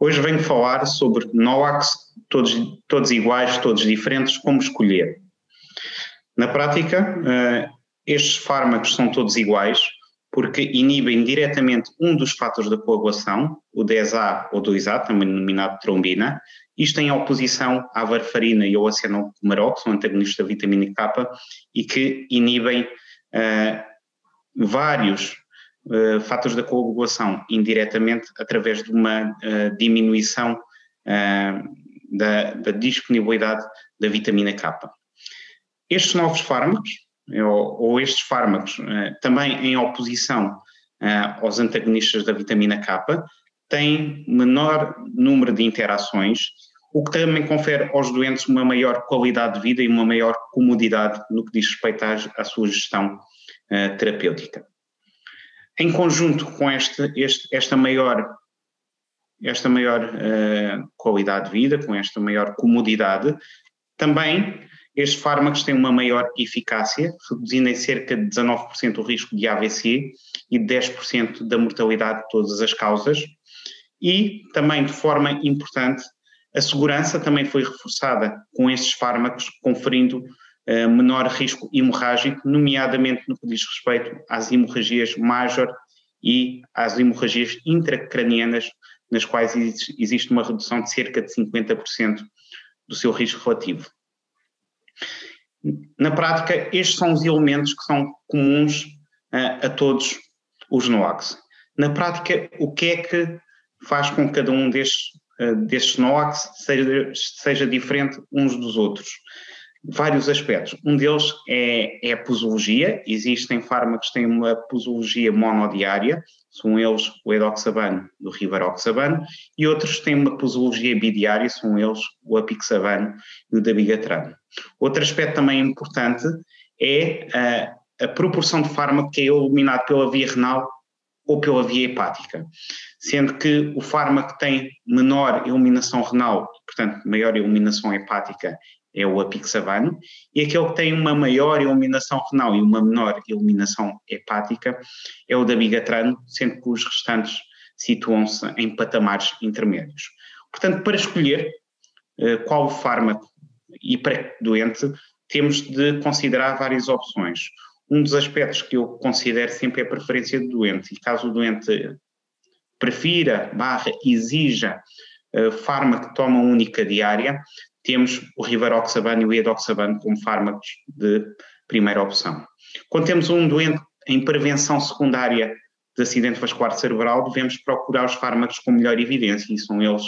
Hoje venho falar sobre NOACs, todos, todos iguais, todos diferentes, como escolher. Na prática, uh, estes fármacos são todos iguais porque inibem diretamente um dos fatores da coagulação, o 10A ou 2A, também denominado trombina, isto em oposição à varfarina e ao acianocumarol, que são antagonistas da vitamina K, e que inibem uh, vários uh, fatores da coagulação indiretamente através de uma uh, diminuição da, da, disponibilidade da vitamina K. Estes novos fármacos, ou, ou estes fármacos, também em oposição aos antagonistas da vitamina K, têm menor número de interações o que também confere aos doentes uma maior qualidade de vida e uma maior comodidade no que diz respeito à, à sua gestão uh, terapêutica. Em conjunto com este, este, esta maior, esta maior uh, qualidade de vida, com esta maior comodidade, também estes fármacos têm uma maior eficácia, reduzindo em cerca de 19% o risco de AVC e de 10% da mortalidade de todas as causas, e também de forma importante a segurança também foi reforçada com estes fármacos, conferindo menor risco hemorrágico, nomeadamente no que diz respeito às hemorragias major e às hemorragias intracranianas, nas quais existe uma redução de cerca de 50% do seu risco relativo. Na prática, estes são os elementos que são comuns uh, a todos os NOACs. Na prática, o que é que faz com que cada um destes eh, destes NOACs seja, seja diferente uns dos outros. Vários aspectos. Um deles é, é, a posologia. Existem fármacos que têm uma posologia monodiária, são eles o edoxabano o rivaroxabano, e outros têm uma posologia bidiária, são eles o apixabano e o dabigatrano. Outro aspecto também importante é a, a proporção de fármaco que é eliminado pela via renal ou pela via hepática, sendo que o fármaco tem menor eliminação renal, portanto maior eliminação hepática é o apixabano, e aquele que tem uma maior eliminação renal e uma menor eliminação hepática é o dabigatrano, sendo que os restantes situam-se em patamares intermédios. Portanto, para escolher uh, qual fármaco e para que doente, temos de considerar várias opções um dos aspectos que eu considero sempre é a preferência do doente. E caso o doente prefira, barra, exija uh, fármaco de toma única diária, temos o rivaroxabano e o edoxabano como fármacos de primeira opção. Quando temos um doente em prevenção secundária de acidente vascular cerebral, devemos procurar os fármacos com melhor evidência, e são eles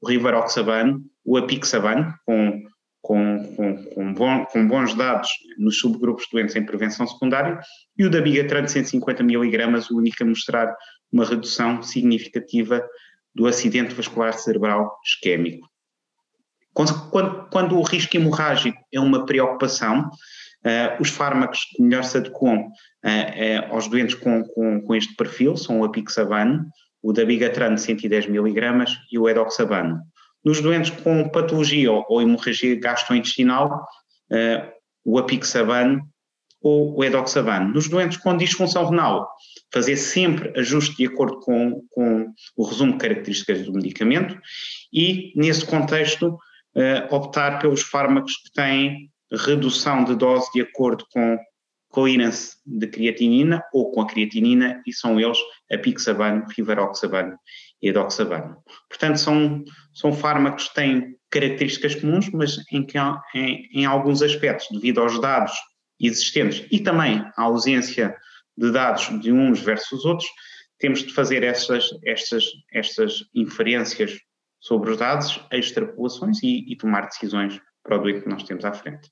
o rivaroxabano, o apixabano, com com, com, com, bom, com, bons dados nos subgrupos doentes em prevenção secundária, e o da Bigatran de 150 mg, o único a mostrar uma redução significativa do acidente vascular cerebral isquémico. Quando, quando, o risco hemorrágico é uma preocupação, uh, os fármacos que melhor se adequam uh, aos doentes com, com, com, este perfil são o apixabano, o da Bigatran de 110 mg e o edoxabano. Nos doentes com patologia ou, hemorragia gastrointestinal, uh, o apixabano ou o edoxabano. Nos doentes com disfunção renal, fazer sempre ajuste de acordo com, com o resumo de características do medicamento e, nesse contexto, uh, optar pelos fármacos que têm redução de dose de acordo com clearance de creatinina ou com a creatinina e são eles apixabano, rivaroxabano e edoxabano. Portanto, são, são fármacos que têm características comuns, mas em, que, em, em alguns aspectos, devido aos dados existentes e também à ausência de dados de uns versus outros, temos de fazer estas, estas, estas inferências sobre os dados, extrapolações e, e tomar decisões para o doente que nós temos à frente.